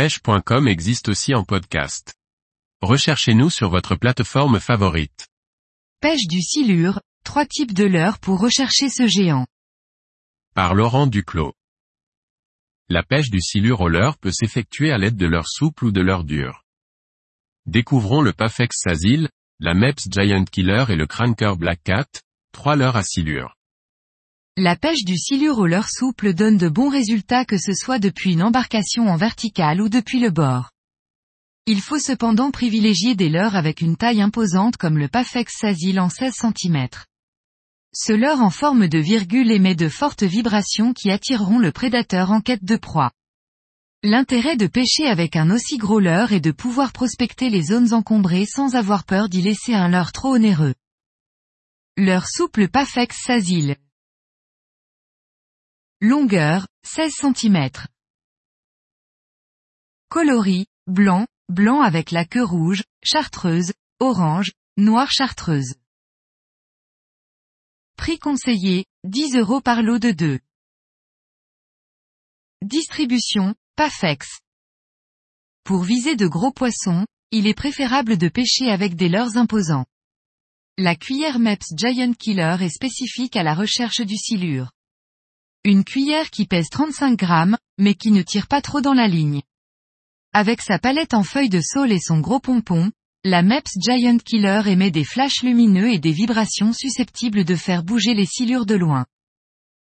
pêche.com existe aussi en podcast. Recherchez-nous sur votre plateforme favorite. Pêche du silure, trois types de leurres pour rechercher ce géant. Par Laurent Duclos. La pêche du silure au leurre peut s'effectuer à l'aide de leurres souples ou de leurres dures. Découvrons le Pafex Sazil, la Meps Giant Killer et le Cranker Black Cat, trois leurres à silure. La pêche du silure au leurre souple donne de bons résultats que ce soit depuis une embarcation en verticale ou depuis le bord. Il faut cependant privilégier des leurres avec une taille imposante comme le Pafex Sazil en 16 cm. Ce leurre en forme de virgule émet de fortes vibrations qui attireront le prédateur en quête de proie. L'intérêt de pêcher avec un aussi gros leurre est de pouvoir prospecter les zones encombrées sans avoir peur d'y laisser un leurre trop onéreux. Leurre souple Pafex Sazil. Longueur, 16 cm. Coloris, blanc, blanc avec la queue rouge, chartreuse, orange, noire chartreuse. Prix conseillé, 10 euros par lot de 2. Distribution, Pafex. Pour viser de gros poissons, il est préférable de pêcher avec des leurres imposants. La cuillère MEPS Giant Killer est spécifique à la recherche du silure. Une cuillère qui pèse 35 grammes, mais qui ne tire pas trop dans la ligne. Avec sa palette en feuilles de saule et son gros pompon, la MEPS Giant Killer émet des flashs lumineux et des vibrations susceptibles de faire bouger les silures de loin.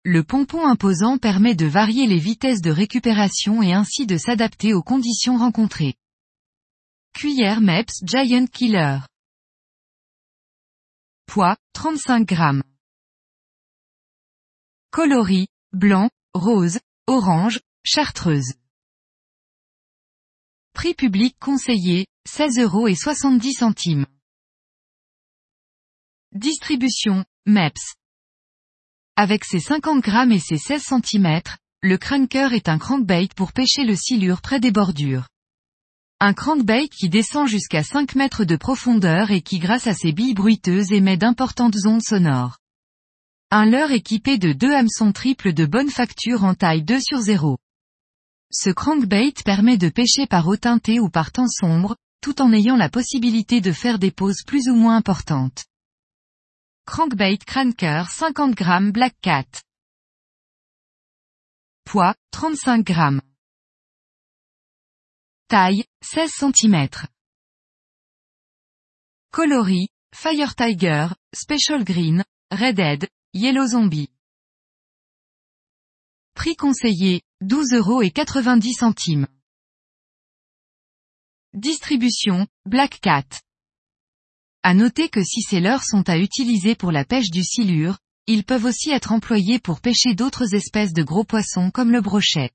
Le pompon imposant permet de varier les vitesses de récupération et ainsi de s'adapter aux conditions rencontrées. Cuillère MEPS Giant Killer. Poids, 35 grammes. Coloris, blanc, rose, orange, chartreuse. Prix public conseillé, 16 euros et 70 centimes. Distribution, MEPS. Avec ses 50 grammes et ses 16 cm, le cranker est un crankbait pour pêcher le silure près des bordures. Un crankbait qui descend jusqu'à 5 mètres de profondeur et qui grâce à ses billes bruiteuses émet d'importantes ondes sonores. Un leurre équipé de deux hameçons triples de bonne facture en taille 2 sur 0. Ce crankbait permet de pêcher par eau teintée ou par temps sombre, tout en ayant la possibilité de faire des pauses plus ou moins importantes. Crankbait Cranker 50 g Black Cat. Poids, 35 g. Taille, 16 cm. Coloris, Fire Tiger, Special Green, Redhead, Yellow Zombie. Prix conseillé, 12 euros et 90 centimes. Distribution, Black Cat. À noter que si ces leurres sont à utiliser pour la pêche du silure, ils peuvent aussi être employés pour pêcher d'autres espèces de gros poissons comme le brochet.